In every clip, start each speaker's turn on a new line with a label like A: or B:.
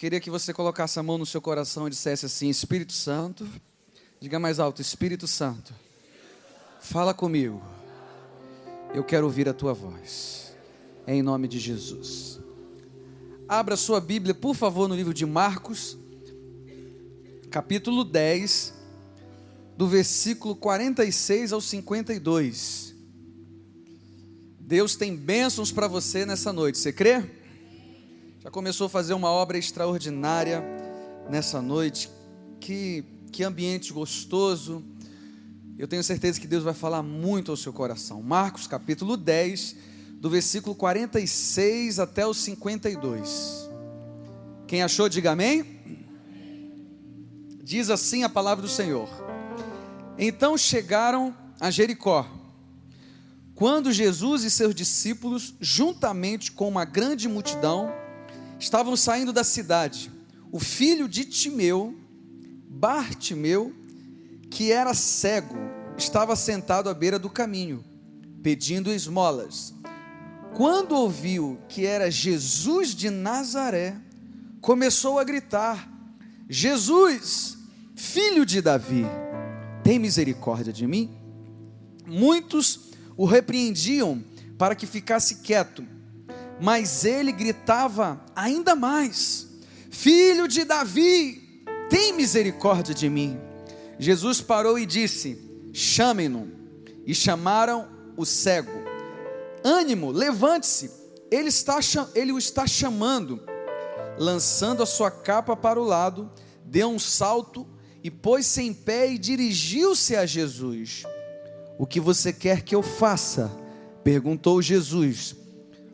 A: queria que você colocasse a mão no seu coração e dissesse assim: Espírito Santo, diga mais alto: Espírito Santo, fala comigo. Eu quero ouvir a tua voz, em nome de Jesus. Abra sua Bíblia, por favor, no livro de Marcos, capítulo 10, do versículo 46 ao 52. Deus tem bênçãos para você nessa noite, você crê? Já começou a fazer uma obra extraordinária nessa noite. Que, que ambiente gostoso. Eu tenho certeza que Deus vai falar muito ao seu coração. Marcos capítulo 10, do versículo 46 até o 52. Quem achou, diga amém. Diz assim a palavra do Senhor. Então chegaram a Jericó. Quando Jesus e seus discípulos, juntamente com uma grande multidão, estavam saindo da cidade, o filho de Timeu, Bartimeu, que era cego, estava sentado à beira do caminho, pedindo esmolas. Quando ouviu que era Jesus de Nazaré, começou a gritar: Jesus, filho de Davi, tem misericórdia de mim? Muitos o repreendiam para que ficasse quieto mas ele gritava ainda mais: Filho de Davi, tem misericórdia de mim. Jesus parou e disse: Chamem-no. E chamaram o cego. Ânimo, levante-se. Ele, está, ele o está chamando. Lançando a sua capa para o lado, deu um salto e pôs-se em pé e dirigiu-se a Jesus. O que você quer que eu faça? perguntou Jesus.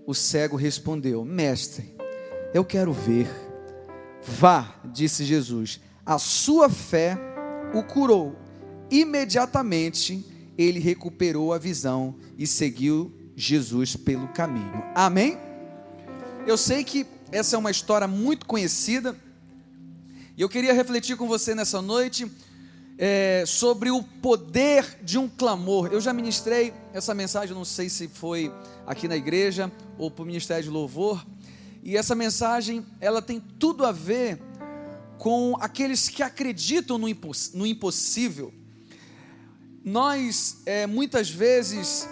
A: O cego respondeu: Mestre, eu quero ver. Vá, disse Jesus, a sua fé o curou. Imediatamente ele recuperou a visão e seguiu Jesus pelo caminho. Amém? Eu sei que essa é uma história muito conhecida e eu queria refletir com você nessa noite é, sobre o poder de um clamor. Eu já ministrei essa mensagem, não sei se foi aqui na igreja ou para o Ministério de Louvor, e essa mensagem ela tem tudo a ver com aqueles que acreditam no, imposs no impossível. Nós é, muitas vezes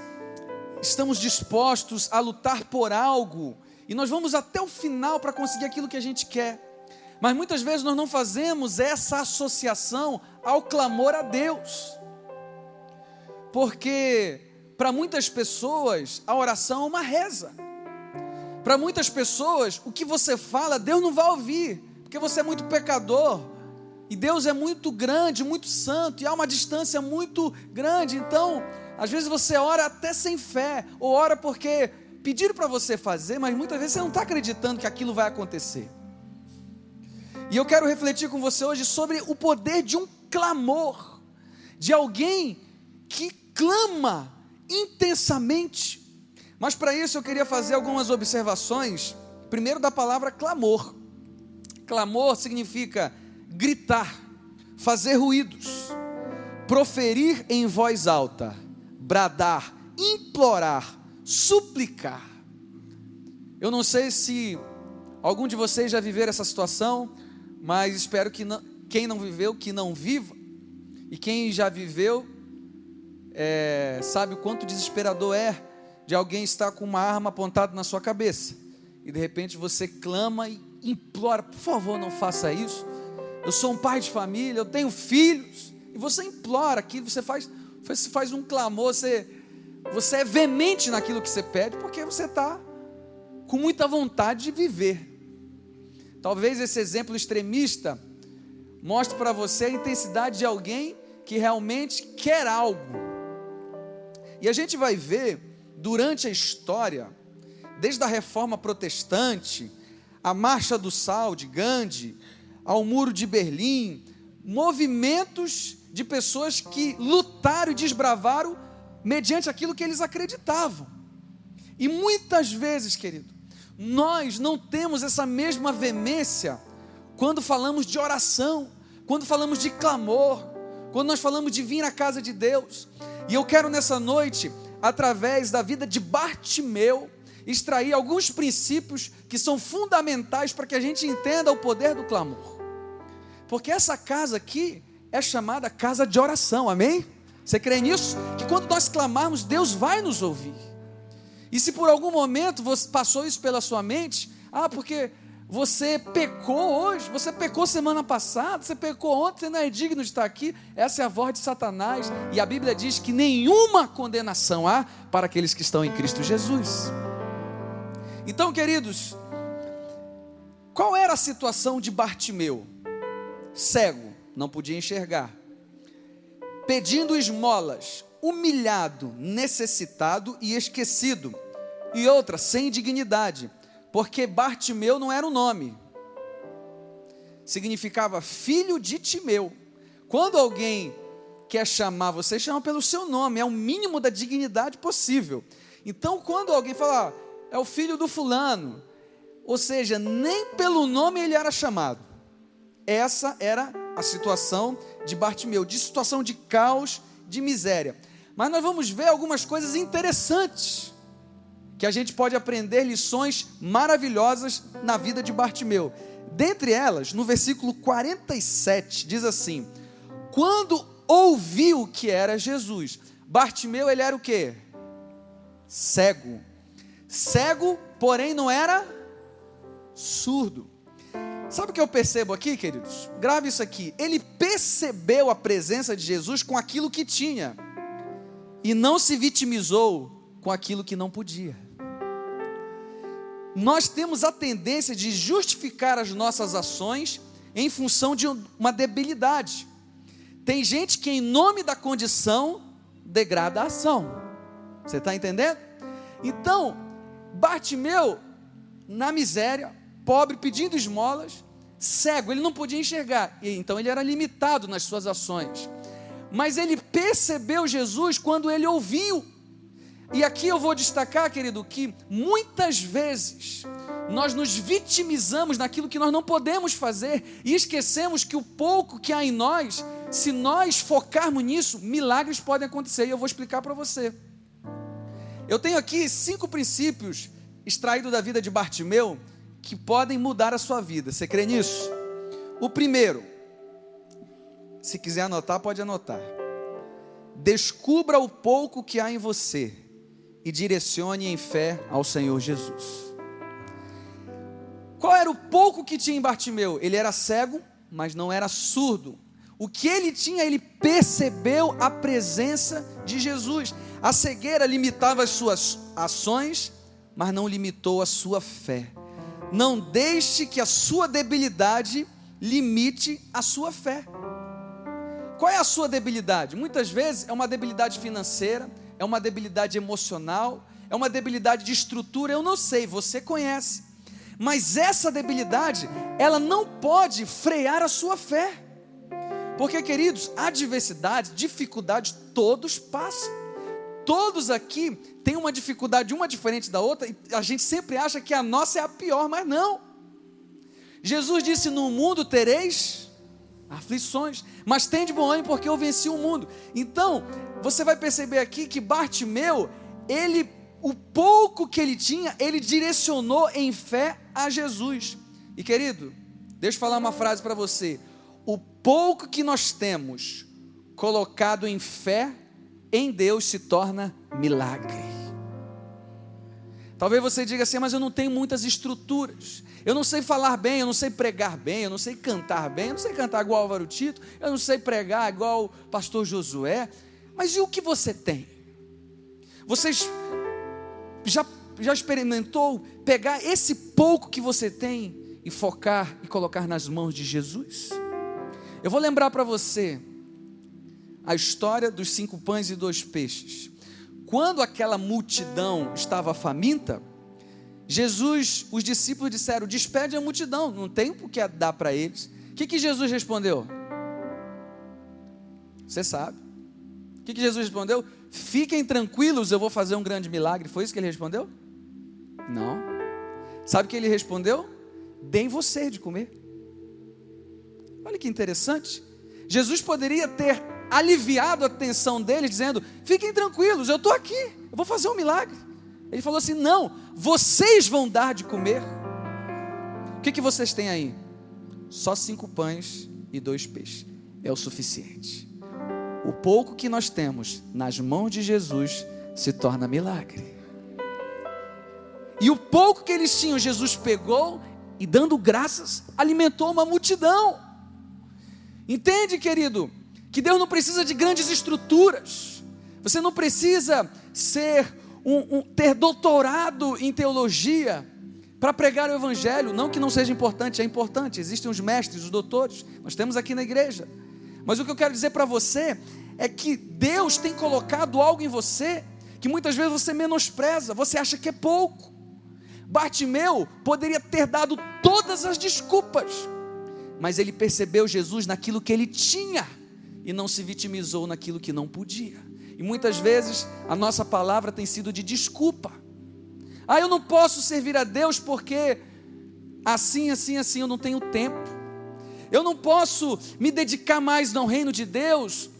A: estamos dispostos a lutar por algo e nós vamos até o final para conseguir aquilo que a gente quer. Mas muitas vezes nós não fazemos essa associação ao clamor a Deus. Porque para muitas pessoas a oração é uma reza. Para muitas pessoas, o que você fala, Deus não vai ouvir, porque você é muito pecador. E Deus é muito grande, muito santo, e há uma distância muito grande. Então, às vezes você ora até sem fé, ou ora porque pediram para você fazer, mas muitas vezes você não está acreditando que aquilo vai acontecer. E eu quero refletir com você hoje sobre o poder de um clamor, de alguém que clama intensamente. Mas para isso eu queria fazer algumas observações. Primeiro, da palavra clamor. Clamor significa gritar, fazer ruídos, proferir em voz alta, bradar, implorar, suplicar. Eu não sei se algum de vocês já viveram essa situação, mas espero que não, quem não viveu, que não viva, e quem já viveu, é, sabe o quanto desesperador é de alguém estar com uma arma apontada na sua cabeça, e de repente você clama e implora: por favor, não faça isso. Eu sou um pai de família, eu tenho filhos, e você implora aqui, você faz, você faz um clamor, você, você é veemente naquilo que você pede, porque você está com muita vontade de viver. Talvez esse exemplo extremista mostre para você a intensidade de alguém que realmente quer algo. E a gente vai ver durante a história, desde a reforma protestante, a marcha do sal de Gandhi, ao muro de Berlim, movimentos de pessoas que lutaram e desbravaram mediante aquilo que eles acreditavam. E muitas vezes, querido, nós não temos essa mesma veemência quando falamos de oração, quando falamos de clamor, quando nós falamos de vir à casa de Deus. E eu quero nessa noite, através da vida de Bartimeu, extrair alguns princípios que são fundamentais para que a gente entenda o poder do clamor. Porque essa casa aqui é chamada casa de oração, amém? Você crê nisso? Que quando nós clamarmos, Deus vai nos ouvir. E se por algum momento você passou isso pela sua mente, ah, porque você pecou hoje, você pecou semana passada, você pecou ontem, você não é digno de estar aqui. Essa é a voz de Satanás. E a Bíblia diz que nenhuma condenação há para aqueles que estão em Cristo Jesus. Então, queridos, qual era a situação de Bartimeu? Cego, não podia enxergar, pedindo esmolas, humilhado, necessitado e esquecido. E outra, sem dignidade porque Bartimeu não era o um nome, significava filho de Timeu. Quando alguém quer chamar você, chama pelo seu nome, é o mínimo da dignidade possível. Então, quando alguém fala, ah, é o filho do fulano, ou seja, nem pelo nome ele era chamado. Essa era a situação de Bartimeu, de situação de caos, de miséria. Mas nós vamos ver algumas coisas interessantes que a gente pode aprender lições maravilhosas na vida de Bartimeu. Dentre elas, no versículo 47, diz assim: Quando ouviu que era Jesus, Bartimeu ele era o que? Cego. Cego, porém não era surdo. Sabe o que eu percebo aqui, queridos? Grave isso aqui. Ele percebeu a presença de Jesus com aquilo que tinha e não se vitimizou com aquilo que não podia nós temos a tendência de justificar as nossas ações em função de uma debilidade. Tem gente que, em nome da condição, degrada a ação. Você está entendendo? Então, Bartimeu, na miséria, pobre, pedindo esmolas, cego, ele não podia enxergar, e então ele era limitado nas suas ações. Mas ele percebeu Jesus quando ele ouviu e aqui eu vou destacar, querido, que muitas vezes nós nos vitimizamos naquilo que nós não podemos fazer e esquecemos que o pouco que há em nós, se nós focarmos nisso, milagres podem acontecer e eu vou explicar para você. Eu tenho aqui cinco princípios extraídos da vida de Bartimeu que podem mudar a sua vida. Você crê nisso? O primeiro, se quiser anotar, pode anotar. Descubra o pouco que há em você e direcione em fé ao Senhor Jesus. Qual era o pouco que tinha em Bartimeu? Ele era cego, mas não era surdo. O que ele tinha, ele percebeu a presença de Jesus. A cegueira limitava as suas ações, mas não limitou a sua fé. Não deixe que a sua debilidade limite a sua fé. Qual é a sua debilidade? Muitas vezes é uma debilidade financeira, é uma debilidade emocional, é uma debilidade de estrutura, eu não sei, você conhece. Mas essa debilidade, ela não pode frear a sua fé. Porque, queridos, adversidade, dificuldade, todos passam. Todos aqui têm uma dificuldade, uma diferente da outra, e a gente sempre acha que a nossa é a pior, mas não. Jesus disse: No mundo tereis aflições, mas tem de bom ânimo porque eu venci o mundo. Então, você vai perceber aqui que Bartimeu, ele, o pouco que ele tinha, ele direcionou em fé a Jesus. E querido, deixa eu falar uma frase para você: o pouco que nós temos colocado em fé em Deus se torna milagre. Talvez você diga assim, mas eu não tenho muitas estruturas. Eu não sei falar bem, eu não sei pregar bem, eu não sei cantar bem, eu não sei cantar igual Álvaro Tito, eu não sei pregar igual o pastor Josué. Mas e o que você tem? Vocês já, já experimentou pegar esse pouco que você tem e focar e colocar nas mãos de Jesus? Eu vou lembrar para você a história dos cinco pães e dois peixes. Quando aquela multidão estava faminta, Jesus, os discípulos disseram: despede a multidão, não tem o que dar para eles. O que, que Jesus respondeu? Você sabe. O que, que Jesus respondeu? Fiquem tranquilos, eu vou fazer um grande milagre. Foi isso que ele respondeu? Não. Sabe o que ele respondeu? Deem você de comer. Olha que interessante. Jesus poderia ter aliviado a tensão deles, dizendo: Fiquem tranquilos, eu estou aqui, eu vou fazer um milagre. Ele falou assim: não, vocês vão dar de comer. O que, que vocês têm aí? Só cinco pães e dois peixes. É o suficiente. O pouco que nós temos nas mãos de Jesus se torna milagre. E o pouco que eles tinham, Jesus pegou e, dando graças, alimentou uma multidão. Entende, querido? Que Deus não precisa de grandes estruturas. Você não precisa ser um, um, ter doutorado em teologia para pregar o evangelho. Não que não seja importante, é importante. Existem os mestres, os doutores. Nós temos aqui na igreja. Mas o que eu quero dizer para você é que Deus tem colocado algo em você que muitas vezes você menospreza, você acha que é pouco. Bartimeu poderia ter dado todas as desculpas, mas ele percebeu Jesus naquilo que ele tinha e não se vitimizou naquilo que não podia. E muitas vezes a nossa palavra tem sido de desculpa. Ah, eu não posso servir a Deus porque assim, assim, assim eu não tenho tempo. Eu não posso me dedicar mais no reino de Deus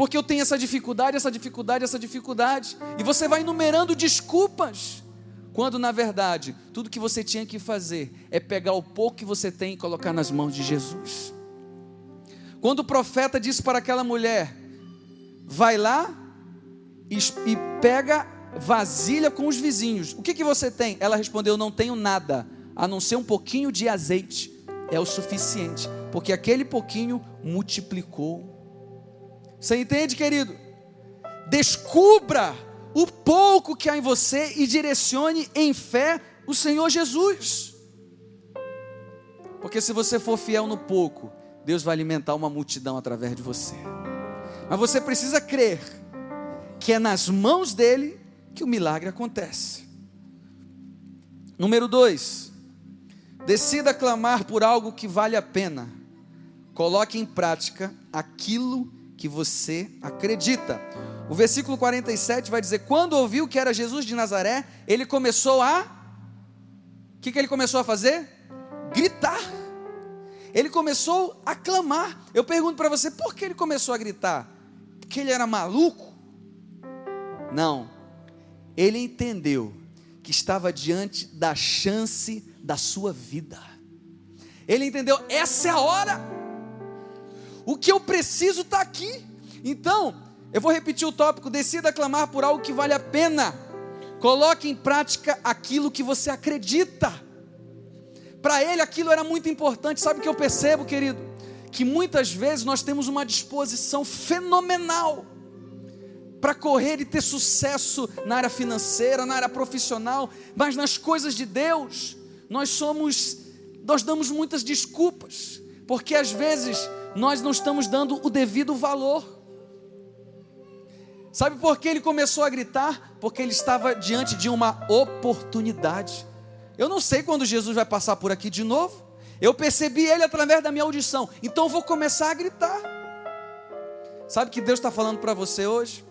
A: porque eu tenho essa dificuldade, essa dificuldade, essa dificuldade. E você vai enumerando desculpas. Quando na verdade, tudo que você tinha que fazer é pegar o pouco que você tem e colocar nas mãos de Jesus. Quando o profeta disse para aquela mulher: Vai lá e, e pega vasilha com os vizinhos. O que, que você tem? Ela respondeu: Não tenho nada, a não ser um pouquinho de azeite. É o suficiente, porque aquele pouquinho multiplicou. Você entende, querido? Descubra o pouco que há em você e direcione em fé o Senhor Jesus. Porque se você for fiel no pouco, Deus vai alimentar uma multidão através de você. Mas você precisa crer que é nas mãos dele que o milagre acontece. Número dois, decida clamar por algo que vale a pena. Coloque em prática aquilo que você acredita. O versículo 47 vai dizer: Quando ouviu que era Jesus de Nazaré, ele começou a. O que, que ele começou a fazer? Gritar. Ele começou a clamar. Eu pergunto para você, por que ele começou a gritar? Porque ele era maluco? Não. Ele entendeu que estava diante da chance da sua vida. Ele entendeu, essa é a hora. O que eu preciso está aqui. Então, eu vou repetir o tópico: decida clamar por algo que vale a pena. Coloque em prática aquilo que você acredita. Para ele aquilo era muito importante. Sabe o que eu percebo, querido? Que muitas vezes nós temos uma disposição fenomenal para correr e ter sucesso na área financeira, na área profissional, mas nas coisas de Deus, nós somos, nós damos muitas desculpas, porque às vezes nós não estamos dando o devido valor. Sabe por que ele começou a gritar? Porque ele estava diante de uma oportunidade. Eu não sei quando Jesus vai passar por aqui de novo. Eu percebi ele através da minha audição. Então eu vou começar a gritar. Sabe o que Deus está falando para você hoje?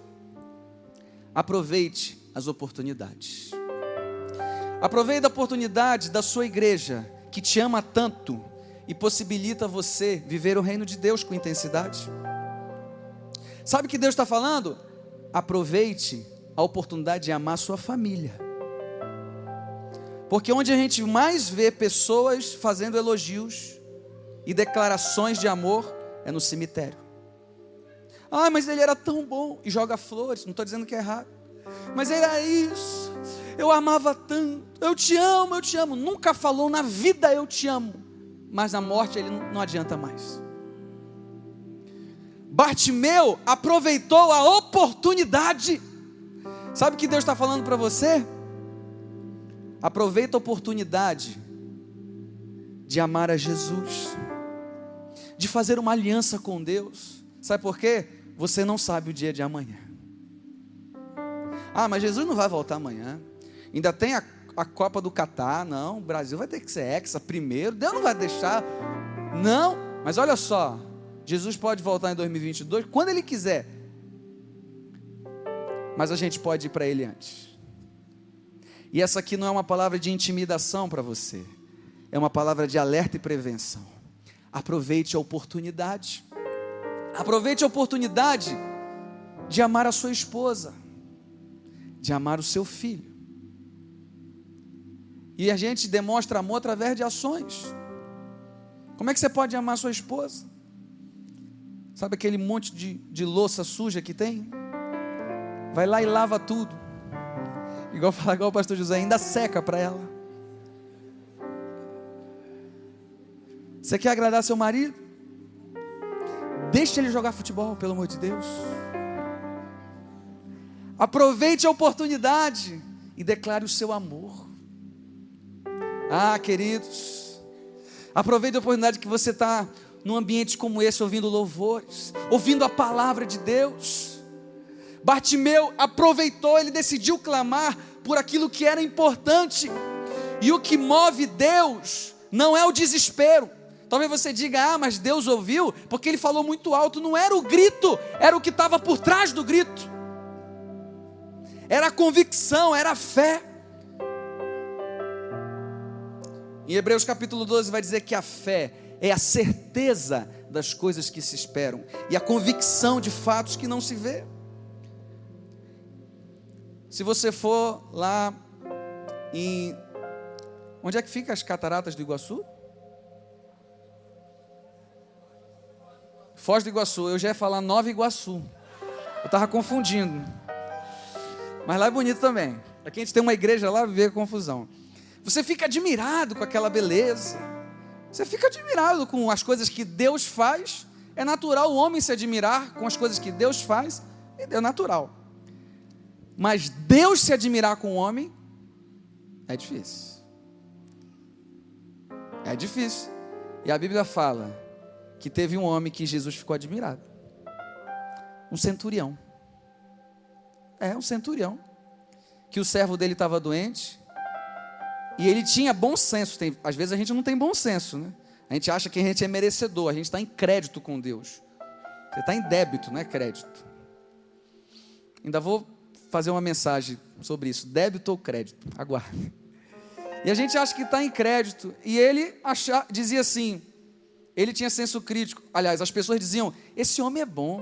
A: Aproveite as oportunidades. Aproveite a oportunidade da sua igreja, que te ama tanto e possibilita você viver o reino de Deus com intensidade. Sabe o que Deus está falando? aproveite a oportunidade de amar sua família. Porque onde a gente mais vê pessoas fazendo elogios e declarações de amor é no cemitério. Ah, mas ele era tão bom e joga flores, não estou dizendo que é errado. Mas era isso, eu amava tanto, eu te amo, eu te amo. Nunca falou na vida eu te amo, mas na morte ele não adianta mais. Bartimeu aproveitou a oportunidade. Sabe o que Deus está falando para você? Aproveita a oportunidade de amar a Jesus, de fazer uma aliança com Deus. Sabe por quê? Você não sabe o dia de amanhã. Ah, mas Jesus não vai voltar amanhã. Ainda tem a, a Copa do Catar. Não, o Brasil vai ter que ser hexa primeiro. Deus não vai deixar. Não, mas olha só. Jesus pode voltar em 2022 quando Ele quiser. Mas a gente pode ir para Ele antes. E essa aqui não é uma palavra de intimidação para você, é uma palavra de alerta e prevenção. Aproveite a oportunidade. Aproveite a oportunidade de amar a sua esposa, de amar o seu filho. E a gente demonstra amor através de ações. Como é que você pode amar sua esposa? Sabe aquele monte de, de louça suja que tem? Vai lá e lava tudo. Igual fala igual o pastor José, ainda seca para ela. Você quer agradar seu marido? Deixe ele jogar futebol, pelo amor de Deus. Aproveite a oportunidade e declare o seu amor. Ah, queridos, aproveite a oportunidade que você está num ambiente como esse, ouvindo louvores, ouvindo a palavra de Deus. Bartimeu aproveitou, ele decidiu clamar por aquilo que era importante. E o que move Deus não é o desespero. Talvez você diga, ah, mas Deus ouviu, porque ele falou muito alto. Não era o grito, era o que estava por trás do grito. Era a convicção, era a fé. Em Hebreus capítulo 12 vai dizer que a fé é a certeza das coisas que se esperam e a convicção de fatos que não se vê. Se você for lá em. Onde é que fica as cataratas do Iguaçu? Foz do Iguaçu, eu já ia falar Nova Iguaçu. Eu estava confundindo. Mas lá é bonito também. Aqui a gente tem uma igreja lá, vê confusão. Você fica admirado com aquela beleza. Você fica admirado com as coisas que Deus faz. É natural o homem se admirar com as coisas que Deus faz. É natural. Mas Deus se admirar com o homem é difícil. É difícil. E a Bíblia fala que teve um homem que Jesus ficou admirado. Um centurião. É, um centurião. Que o servo dele estava doente. E ele tinha bom senso. Tem, às vezes a gente não tem bom senso, né? A gente acha que a gente é merecedor. A gente está em crédito com Deus. Você está em débito, não é crédito. Ainda vou fazer uma mensagem sobre isso: débito ou crédito? Aguarde. E a gente acha que está em crédito. E ele dizia assim: ele tinha senso crítico. Aliás, as pessoas diziam: esse homem é bom.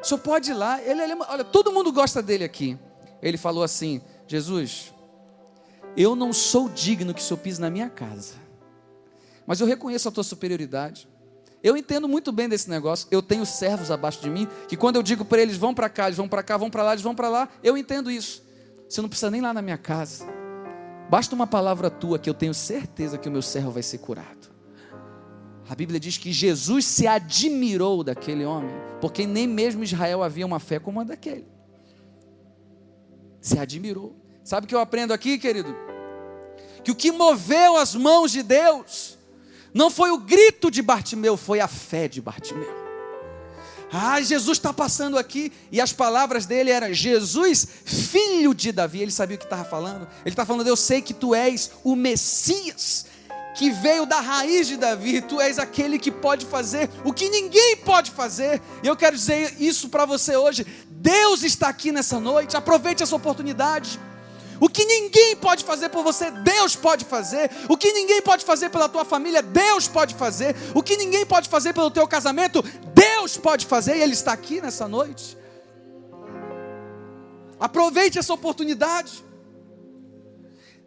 A: Senhor pode ir lá. Ele, ele, olha, todo mundo gosta dele aqui. Ele falou assim: Jesus, eu não sou digno que o senhor pise na minha casa. Mas eu reconheço a tua superioridade. Eu entendo muito bem desse negócio. Eu tenho servos abaixo de mim que quando eu digo para eles vão para cá, eles vão para cá, vão para lá, eles vão para lá, eu entendo isso. Você não precisa nem lá na minha casa. Basta uma palavra tua que eu tenho certeza que o meu servo vai ser curado. A Bíblia diz que Jesus se admirou daquele homem, porque nem mesmo Israel havia uma fé como a daquele. Se admirou. Sabe o que eu aprendo aqui, querido? Que o que moveu as mãos de Deus não foi o grito de Bartimeu, foi a fé de Bartimeu. Ah, Jesus está passando aqui, e as palavras dele eram: Jesus, filho de Davi. Ele sabia o que estava falando. Ele está falando: Eu sei que tu és o Messias, que veio da raiz de Davi. Tu és aquele que pode fazer o que ninguém pode fazer. E eu quero dizer isso para você hoje. Deus está aqui nessa noite. Aproveite essa oportunidade. O que ninguém pode fazer por você, Deus pode fazer. O que ninguém pode fazer pela tua família, Deus pode fazer. O que ninguém pode fazer pelo teu casamento, Deus pode fazer. E Ele está aqui nessa noite. Aproveite essa oportunidade.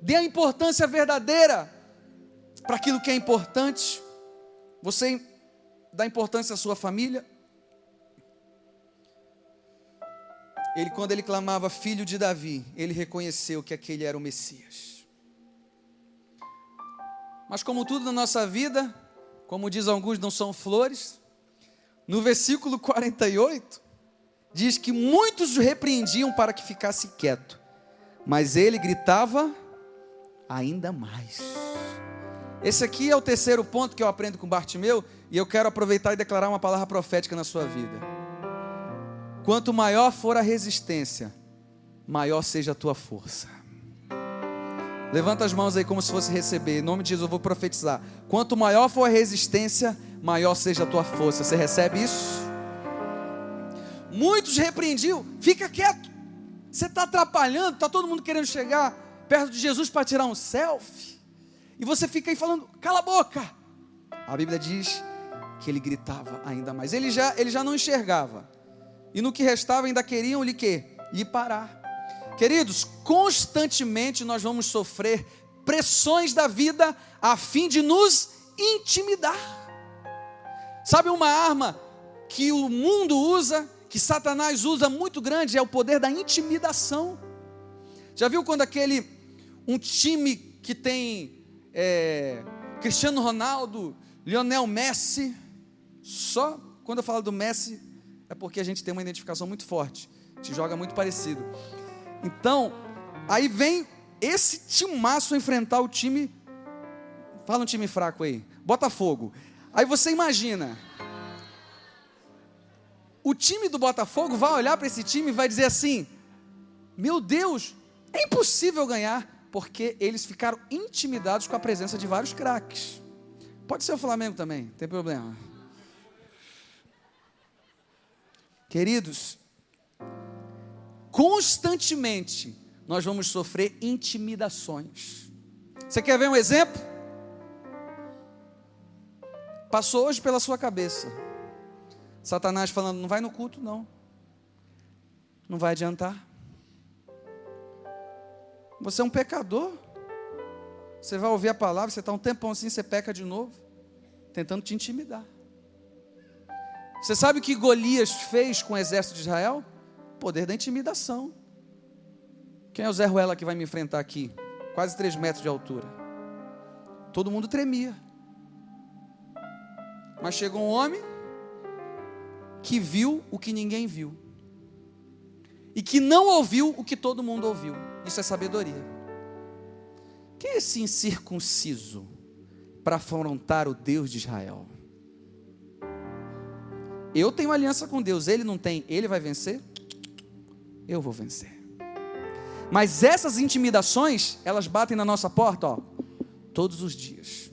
A: Dê a importância verdadeira para aquilo que é importante. Você dá importância à sua família, ele quando ele clamava filho de Davi, ele reconheceu que aquele era o Messias. Mas como tudo na nossa vida, como diz alguns, não são flores, no versículo 48 diz que muitos o repreendiam para que ficasse quieto, mas ele gritava ainda mais. Esse aqui é o terceiro ponto que eu aprendo com Bartimeu, e eu quero aproveitar e declarar uma palavra profética na sua vida. Quanto maior for a resistência, maior seja a tua força. Levanta as mãos aí como se fosse receber. Em nome de Jesus eu vou profetizar. Quanto maior for a resistência, maior seja a tua força. Você recebe isso? Muitos repreendiam. Fica quieto. Você está atrapalhando. Está todo mundo querendo chegar perto de Jesus para tirar um selfie. E você fica aí falando, cala a boca. A Bíblia diz que ele gritava ainda mais. Ele já, ele já não enxergava e no que restava ainda queriam lhe que? Lhe parar. Queridos, constantemente nós vamos sofrer pressões da vida a fim de nos intimidar. Sabe uma arma que o mundo usa, que Satanás usa muito grande, é o poder da intimidação. Já viu quando aquele, um time que tem é, Cristiano Ronaldo, Lionel Messi, só quando eu falo do Messi, é porque a gente tem uma identificação muito forte, te joga muito parecido. Então, aí vem esse timaço enfrentar o time. Fala um time fraco aí. Botafogo. Aí você imagina. O time do Botafogo vai olhar para esse time e vai dizer assim: Meu Deus, é impossível ganhar, porque eles ficaram intimidados com a presença de vários craques. Pode ser o Flamengo também, não tem problema. Queridos, constantemente nós vamos sofrer intimidações. Você quer ver um exemplo? Passou hoje pela sua cabeça. Satanás falando: não vai no culto, não. Não vai adiantar. Você é um pecador. Você vai ouvir a palavra, você está um tempão assim, você peca de novo, tentando te intimidar. Você sabe o que Golias fez com o exército de Israel? Poder da intimidação. Quem é o Zé Ruela que vai me enfrentar aqui? Quase 3 metros de altura. Todo mundo tremia. Mas chegou um homem que viu o que ninguém viu. E que não ouviu o que todo mundo ouviu. Isso é sabedoria. Quem é esse incircunciso para afrontar o Deus de Israel? Eu tenho aliança com Deus, ele não tem, ele vai vencer? Eu vou vencer. Mas essas intimidações, elas batem na nossa porta, ó, todos os dias.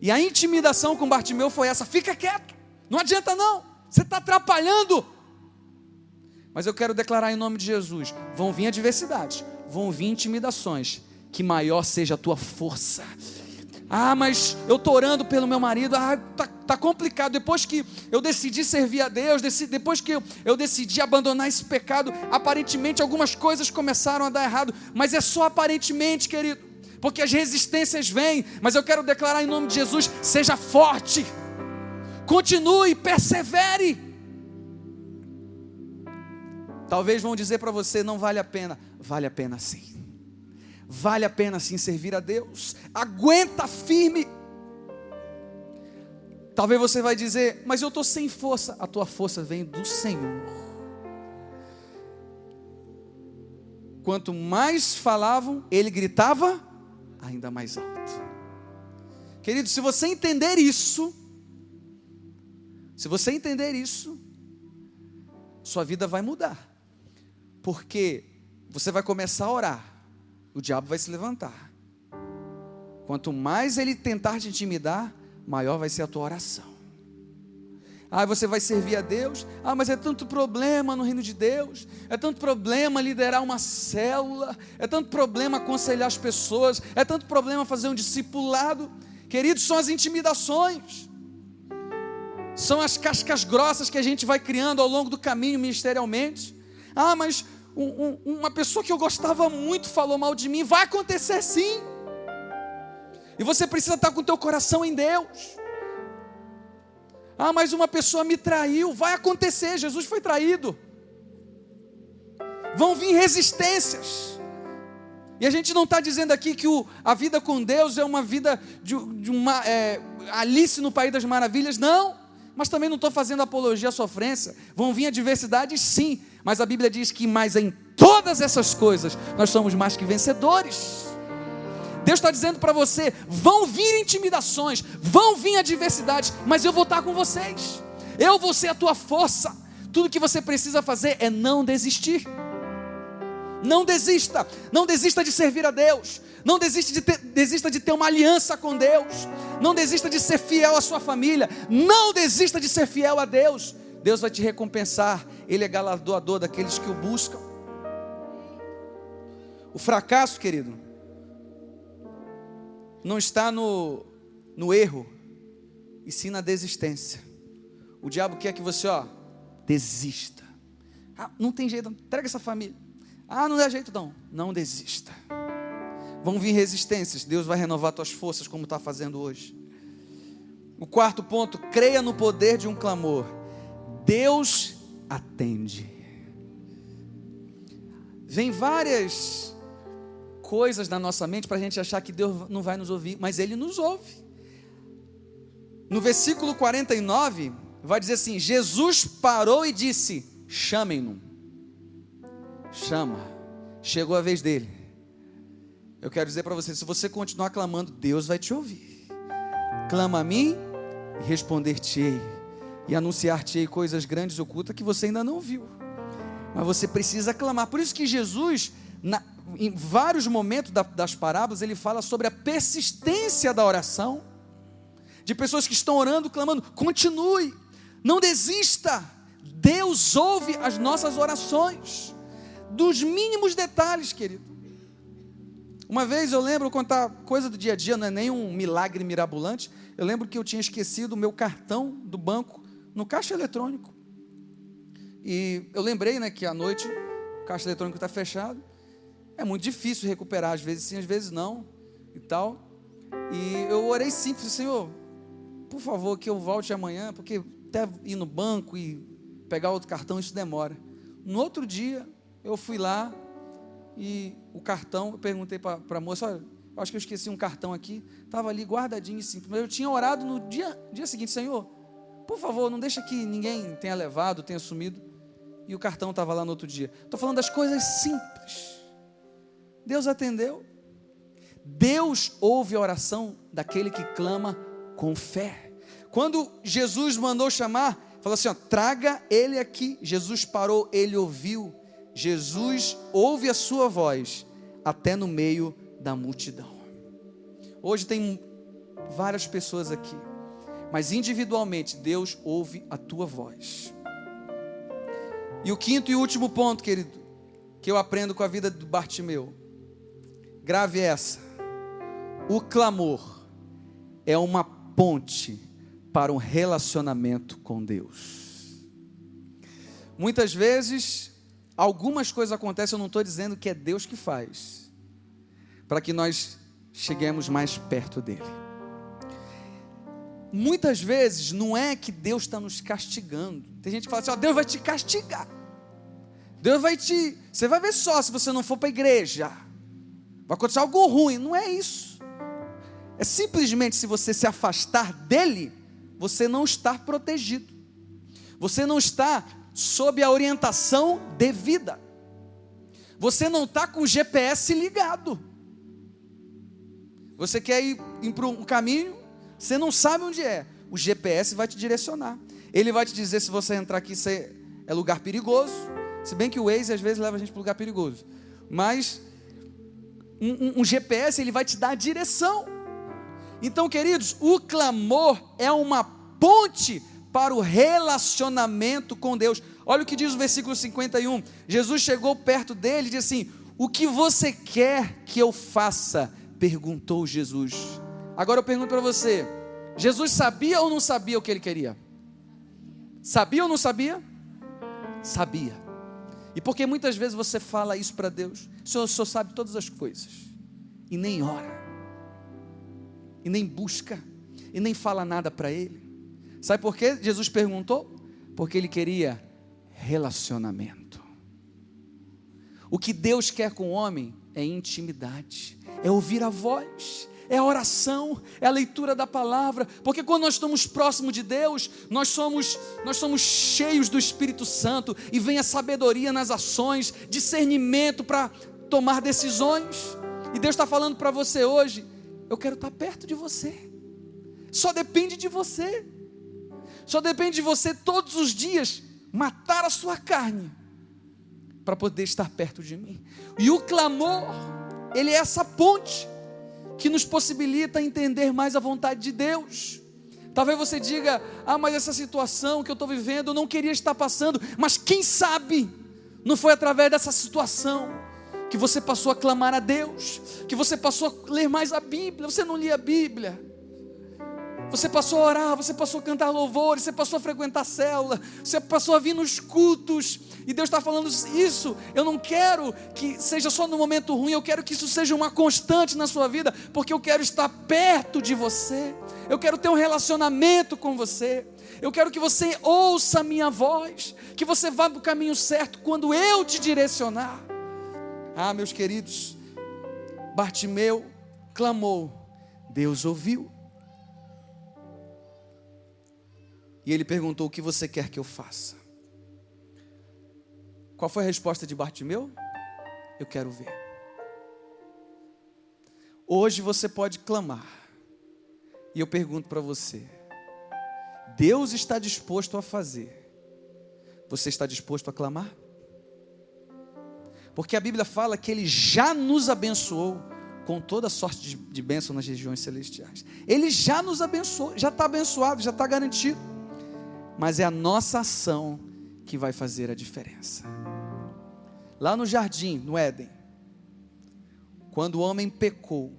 A: E a intimidação com Bartimeu foi essa: fica quieto, não adianta não, você está atrapalhando. Mas eu quero declarar em nome de Jesus: vão vir adversidades, vão vir intimidações, que maior seja a tua força. Ah, mas eu estou orando pelo meu marido, ah, tá, tá complicado. Depois que eu decidi servir a Deus, depois que eu, eu decidi abandonar esse pecado, aparentemente algumas coisas começaram a dar errado, mas é só aparentemente, querido, porque as resistências vêm, mas eu quero declarar em nome de Jesus: seja forte, continue, persevere. Talvez vão dizer para você: não vale a pena, vale a pena sim. Vale a pena sim servir a Deus. Aguenta firme. Talvez você vai dizer, mas eu estou sem força. A tua força vem do Senhor. Quanto mais falavam, ele gritava ainda mais alto. Querido, se você entender isso, se você entender isso, sua vida vai mudar. Porque você vai começar a orar o diabo vai se levantar. Quanto mais ele tentar te intimidar, maior vai ser a tua oração. Ah, você vai servir a Deus. Ah, mas é tanto problema no reino de Deus. É tanto problema liderar uma célula. É tanto problema aconselhar as pessoas. É tanto problema fazer um discipulado. Queridos, são as intimidações. São as cascas grossas que a gente vai criando ao longo do caminho ministerialmente. Ah, mas um, um, uma pessoa que eu gostava muito falou mal de mim, vai acontecer sim. E você precisa estar com o teu coração em Deus. Ah, mas uma pessoa me traiu, vai acontecer, Jesus foi traído. Vão vir resistências. E a gente não está dizendo aqui que o, a vida com Deus é uma vida de, de uma é, Alice no País das Maravilhas, não. Mas também não estou fazendo apologia à sofrência. Vão vir adversidades, sim. Mas a Bíblia diz que, mais em todas essas coisas, nós somos mais que vencedores. Deus está dizendo para você: vão vir intimidações, vão vir adversidades, mas eu vou estar com vocês. Eu vou ser a tua força. Tudo que você precisa fazer é não desistir. Não desista, não desista de servir a Deus, não desista de, ter, desista de ter uma aliança com Deus, não desista de ser fiel à sua família, não desista de ser fiel a Deus. Deus vai te recompensar, Ele é galardoador daqueles que o buscam. O fracasso, querido, não está no, no erro, e sim na desistência. O diabo quer que você, ó, desista. Ah, não tem jeito, entrega essa família. Ah, não dá jeito não. Não desista. Vão vir resistências, Deus vai renovar tuas forças, como está fazendo hoje. O quarto ponto, creia no poder de um clamor. Deus atende. Vem várias coisas na nossa mente para a gente achar que Deus não vai nos ouvir, mas Ele nos ouve. No versículo 49, vai dizer assim: Jesus parou e disse: Chamem-no. Chama. Chegou a vez dele. Eu quero dizer para você: se você continuar clamando, Deus vai te ouvir. Clama a mim e responder-te-ei, e anunciar-te-ei coisas grandes e ocultas que você ainda não viu. Mas você precisa clamar. Por isso que Jesus, na, em vários momentos da, das parábolas, ele fala sobre a persistência da oração de pessoas que estão orando, clamando, continue, não desista. Deus ouve as nossas orações, dos mínimos detalhes, querido. Uma vez eu lembro contar coisa do dia a dia, não é nem um milagre mirabolante. Eu lembro que eu tinha esquecido o meu cartão do banco no caixa eletrônico. E eu lembrei, né, que à noite o caixa eletrônico está fechado. É muito difícil recuperar, às vezes sim, às vezes não, e tal. E eu orei simples, Senhor, por favor, que eu volte amanhã, porque até ir no banco e pegar outro cartão, isso demora. No outro dia, eu fui lá e o cartão, eu perguntei para a moça, olha, acho que eu esqueci um cartão aqui, estava ali guardadinho e simples. Mas eu tinha orado no dia, dia seguinte, Senhor, por favor, não deixa que ninguém tenha levado, tenha sumido. E o cartão estava lá no outro dia. Estou falando das coisas simples. Deus atendeu. Deus ouve a oração daquele que clama com fé. Quando Jesus mandou chamar, falou assim: ó, traga ele aqui. Jesus parou, ele ouviu. Jesus ouve a sua voz até no meio da multidão. Hoje tem várias pessoas aqui, mas individualmente Deus ouve a tua voz. E o quinto e último ponto, querido, que eu aprendo com a vida do Bartimeu, grave essa: o clamor é uma ponte para um relacionamento com Deus. Muitas vezes, algumas coisas acontecem, eu não estou dizendo que é Deus que faz, para que nós cheguemos mais perto dEle. Muitas vezes não é que Deus está nos castigando. Tem gente que fala assim: ó, Deus vai te castigar. Deus vai te. Você vai ver só se você não for para a igreja. Vai acontecer algo ruim. Não é isso. É simplesmente se você se afastar dele, você não está protegido. Você não está sob a orientação devida. Você não está com o GPS ligado. Você quer ir, para um caminho, você não sabe onde é. O GPS vai te direcionar. Ele vai te dizer se você entrar aqui é lugar perigoso. Se bem que o Waze às vezes leva a gente para lugar perigoso. Mas um, um, um GPS ele vai te dar a direção. Então, queridos, o clamor é uma ponte para o relacionamento com Deus. Olha o que diz o versículo 51. Jesus chegou perto dele e disse assim: O que você quer que eu faça? perguntou Jesus. Agora eu pergunto para você: Jesus sabia ou não sabia o que ele queria? Sabia ou não sabia? Sabia. E porque muitas vezes você fala isso para Deus, o senhor, o senhor sabe todas as coisas, e nem ora e nem busca, e nem fala nada para ele. Sabe por quê? Jesus perguntou? Porque ele queria relacionamento. O que Deus quer com o homem é intimidade, é ouvir a voz, é a oração, é a leitura da palavra, porque quando nós estamos próximos de Deus, nós somos nós somos cheios do Espírito Santo e vem a sabedoria nas ações, discernimento para tomar decisões. E Deus está falando para você hoje, eu quero estar perto de você. Só depende de você. Só depende de você todos os dias matar a sua carne para poder estar perto de mim. E o clamor, ele é essa ponte que nos possibilita entender mais a vontade de Deus. Talvez você diga: Ah, mas essa situação que eu estou vivendo, eu não queria estar passando, mas quem sabe não foi através dessa situação que você passou a clamar a Deus, que você passou a ler mais a Bíblia, você não lia a Bíblia. Você passou a orar, você passou a cantar louvores, você passou a frequentar a célula, você passou a vir nos cultos, e Deus está falando isso. Eu não quero que seja só no momento ruim, eu quero que isso seja uma constante na sua vida, porque eu quero estar perto de você, eu quero ter um relacionamento com você, eu quero que você ouça a minha voz, que você vá do caminho certo quando eu te direcionar. Ah, meus queridos, Bartimeu clamou, Deus ouviu. E ele perguntou: O que você quer que eu faça? Qual foi a resposta de Bartimeu? Eu quero ver. Hoje você pode clamar. E eu pergunto para você: Deus está disposto a fazer. Você está disposto a clamar? Porque a Bíblia fala que Ele já nos abençoou com toda sorte de, de bênção nas regiões celestiais. Ele já nos abençoou, já está abençoado, já está garantido mas é a nossa ação que vai fazer a diferença. Lá no jardim, no Éden, quando o homem pecou,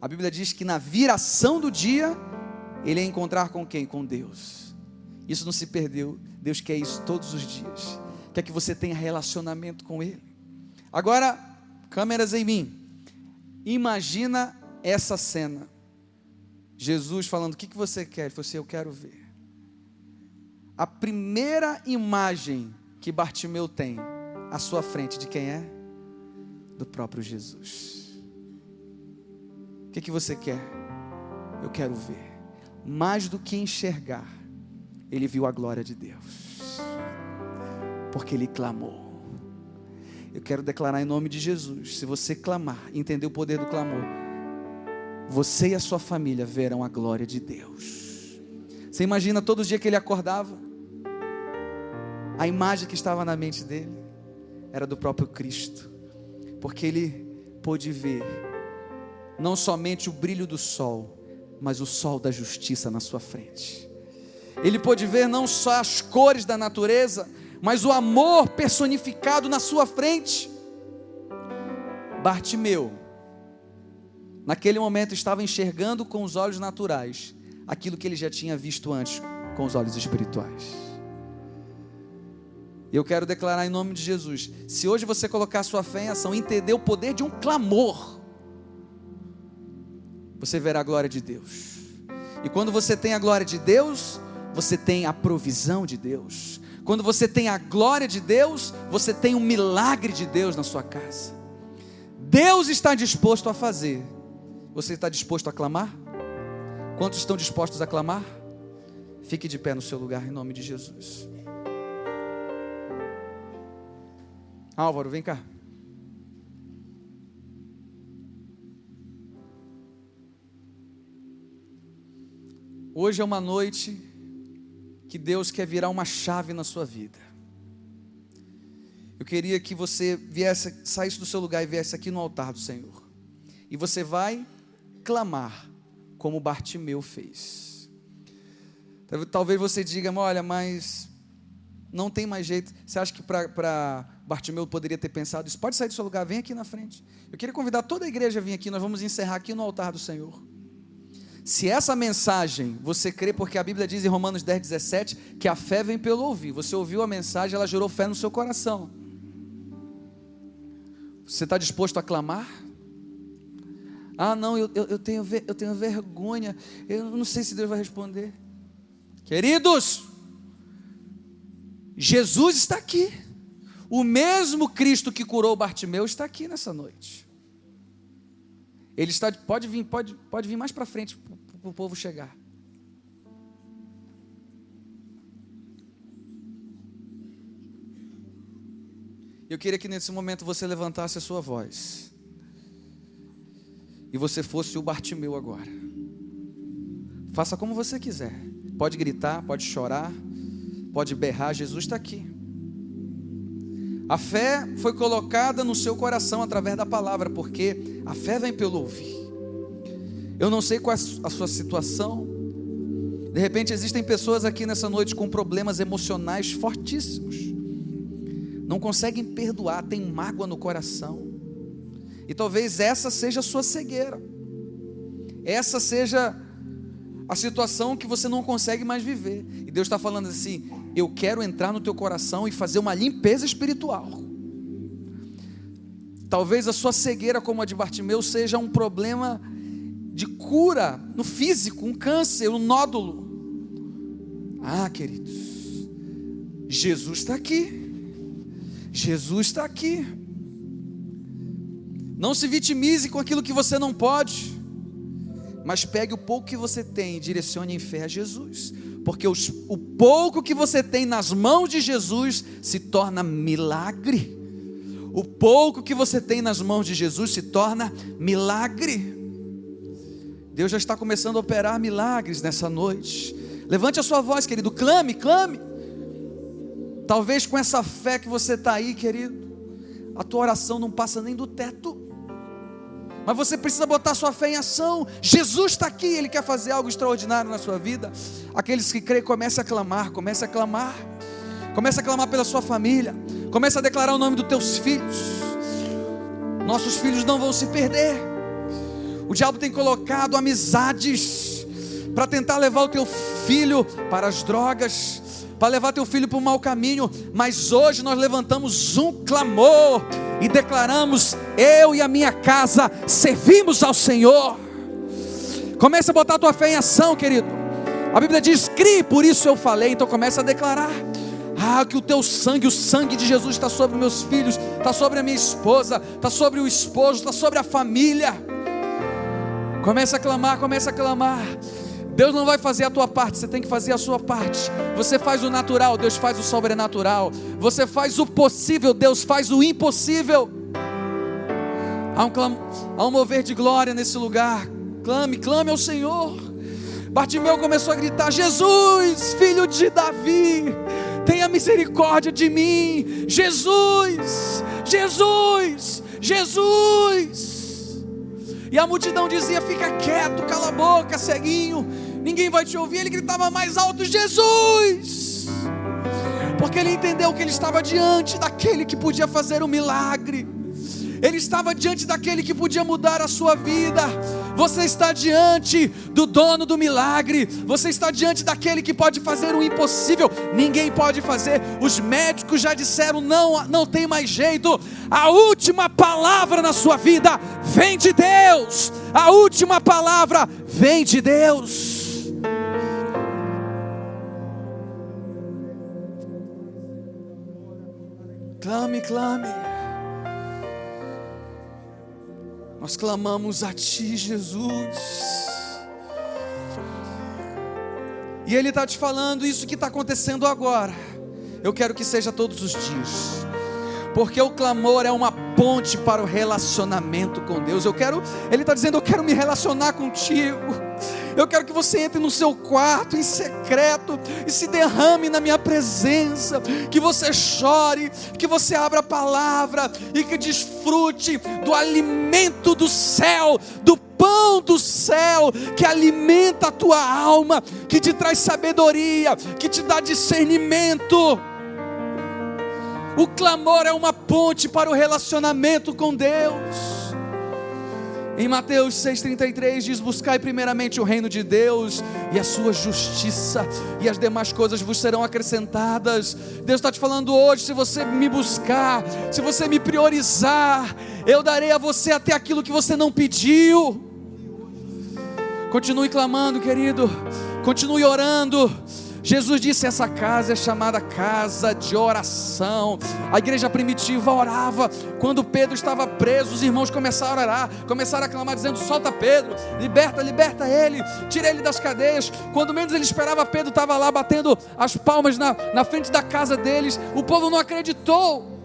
A: a Bíblia diz que na viração do dia, ele ia encontrar com quem? Com Deus. Isso não se perdeu. Deus quer isso todos os dias. Quer que você tenha relacionamento com Ele. Agora, câmeras em mim. Imagina essa cena. Jesus falando: O que, que você quer? Ele falou assim: Eu quero ver a primeira imagem que Bartimeu tem à sua frente de quem é? Do próprio Jesus. O que, que você quer? Eu quero ver. Mais do que enxergar, ele viu a glória de Deus, porque ele clamou. Eu quero declarar em nome de Jesus: se você clamar, entender o poder do clamor, você e a sua família verão a glória de Deus. Você imagina todo dia que ele acordava, a imagem que estava na mente dele era do próprio Cristo, porque ele pôde ver não somente o brilho do sol, mas o sol da justiça na sua frente. Ele pôde ver não só as cores da natureza, mas o amor personificado na sua frente. Bartimeu, naquele momento, estava enxergando com os olhos naturais aquilo que ele já tinha visto antes com os olhos espirituais. Eu quero declarar em nome de Jesus: se hoje você colocar sua fé em ação, entender o poder de um clamor, você verá a glória de Deus. E quando você tem a glória de Deus, você tem a provisão de Deus. Quando você tem a glória de Deus, você tem um milagre de Deus na sua casa. Deus está disposto a fazer. Você está disposto a clamar? Quantos estão dispostos a clamar? Fique de pé no seu lugar em nome de Jesus. Álvaro, vem cá. Hoje é uma noite que Deus quer virar uma chave na sua vida. Eu queria que você viesse, saísse do seu lugar e viesse aqui no altar do Senhor. E você vai clamar como Bartimeu fez. Talvez você diga, olha, mas não tem mais jeito. Você acha que para Bartimeu poderia ter pensado isso? Pode sair do seu lugar, vem aqui na frente. Eu queria convidar toda a igreja a vir aqui, nós vamos encerrar aqui no altar do Senhor. Se essa mensagem você crê, porque a Bíblia diz em Romanos 10, 17, que a fé vem pelo ouvir. Você ouviu a mensagem, ela gerou fé no seu coração. Você está disposto a clamar? Ah, não, eu, eu, eu, tenho, eu tenho vergonha. Eu não sei se Deus vai responder. Queridos, Jesus está aqui. O mesmo Cristo que curou Bartimeu está aqui nessa noite. Ele está, pode vir, pode, pode vir mais para frente para o povo chegar. Eu queria que nesse momento você levantasse a sua voz. E você fosse o Bartimeu agora. Faça como você quiser. Pode gritar, pode chorar pode berrar, Jesus está aqui. A fé foi colocada no seu coração através da palavra, porque a fé vem pelo ouvir. Eu não sei qual é a sua situação. De repente existem pessoas aqui nessa noite com problemas emocionais fortíssimos. Não conseguem perdoar, tem mágoa no coração. E talvez essa seja a sua cegueira. Essa seja a situação que você não consegue mais viver. E Deus está falando assim: eu quero entrar no teu coração e fazer uma limpeza espiritual. Talvez a sua cegueira, como a de Bartimeu, seja um problema de cura no físico, um câncer, um nódulo. Ah, queridos, Jesus está aqui. Jesus está aqui. Não se vitimize com aquilo que você não pode, mas pegue o pouco que você tem e direcione em fé a Jesus, porque os, o pouco que você tem nas mãos de Jesus se torna milagre. O pouco que você tem nas mãos de Jesus se torna milagre. Deus já está começando a operar milagres nessa noite. Levante a sua voz, querido, clame, clame. Talvez com essa fé que você está aí, querido, a tua oração não passa nem do teto. Mas você precisa botar sua fé em ação. Jesus está aqui, Ele quer fazer algo extraordinário na sua vida. Aqueles que creem, comece a clamar, comece a clamar. Comece a clamar pela sua família. Comece a declarar o nome dos teus filhos. Nossos filhos não vão se perder. O diabo tem colocado amizades para tentar levar o teu filho para as drogas, para levar teu filho para o mau caminho, mas hoje nós levantamos um clamor e declaramos: eu e a minha casa servimos ao Senhor. Comece a botar a tua fé em ação, querido. A Bíblia diz: crie, por isso eu falei. Então comece a declarar. Ah, que o teu sangue, o sangue de Jesus está sobre meus filhos, está sobre a minha esposa, está sobre o esposo, está sobre a família. Comece a clamar, comece a clamar. Deus não vai fazer a tua parte, você tem que fazer a sua parte. Você faz o natural, Deus faz o sobrenatural. Você faz o possível, Deus faz o impossível. Há um, clam... Há um mover de glória nesse lugar. Clame, clame ao Senhor. Bartimeu começou a gritar: Jesus, filho de Davi, tenha misericórdia de mim. Jesus, Jesus, Jesus. E a multidão dizia: Fica quieto, cala a boca, ceguinho, ninguém vai te ouvir. Ele gritava mais alto: Jesus! Porque ele entendeu que ele estava diante daquele que podia fazer um milagre. Ele estava diante daquele que podia mudar a sua vida. Você está diante do dono do milagre. Você está diante daquele que pode fazer o impossível. Ninguém pode fazer. Os médicos já disseram não, não tem mais jeito. A última palavra na sua vida vem de Deus. A última palavra vem de Deus. Clame, clame. Nós clamamos a Ti, Jesus. E Ele está te falando isso que está acontecendo agora. Eu quero que seja todos os dias, porque o clamor é uma ponte para o relacionamento com Deus. Eu quero, Ele está dizendo, eu quero me relacionar contigo. Eu quero que você entre no seu quarto em secreto e se derrame na minha presença. Que você chore, que você abra a palavra e que desfrute do alimento do céu, do pão do céu que alimenta a tua alma, que te traz sabedoria, que te dá discernimento. O clamor é uma ponte para o relacionamento com Deus. Em Mateus 6,33 diz: Buscai primeiramente o reino de Deus e a sua justiça, e as demais coisas vos serão acrescentadas. Deus está te falando hoje: se você me buscar, se você me priorizar, eu darei a você até aquilo que você não pediu. Continue clamando, querido, continue orando. Jesus disse: essa casa é chamada casa de oração. A igreja primitiva orava. Quando Pedro estava preso, os irmãos começaram a orar, começaram a clamar, dizendo: solta Pedro, liberta, liberta ele, tira ele das cadeias. Quando menos ele esperava, Pedro estava lá batendo as palmas na, na frente da casa deles. O povo não acreditou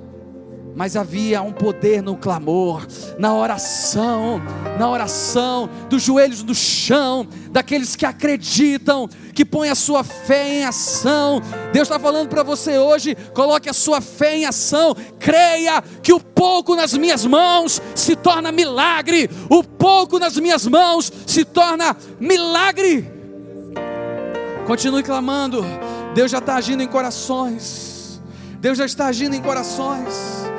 A: mas havia um poder no clamor, na oração, na oração, dos joelhos no chão, daqueles que acreditam, que põem a sua fé em ação. Deus está falando para você hoje: coloque a sua fé em ação, creia que o pouco nas minhas mãos se torna milagre, o pouco nas minhas mãos se torna milagre. Continue clamando, Deus já está agindo em corações, Deus já está agindo em corações.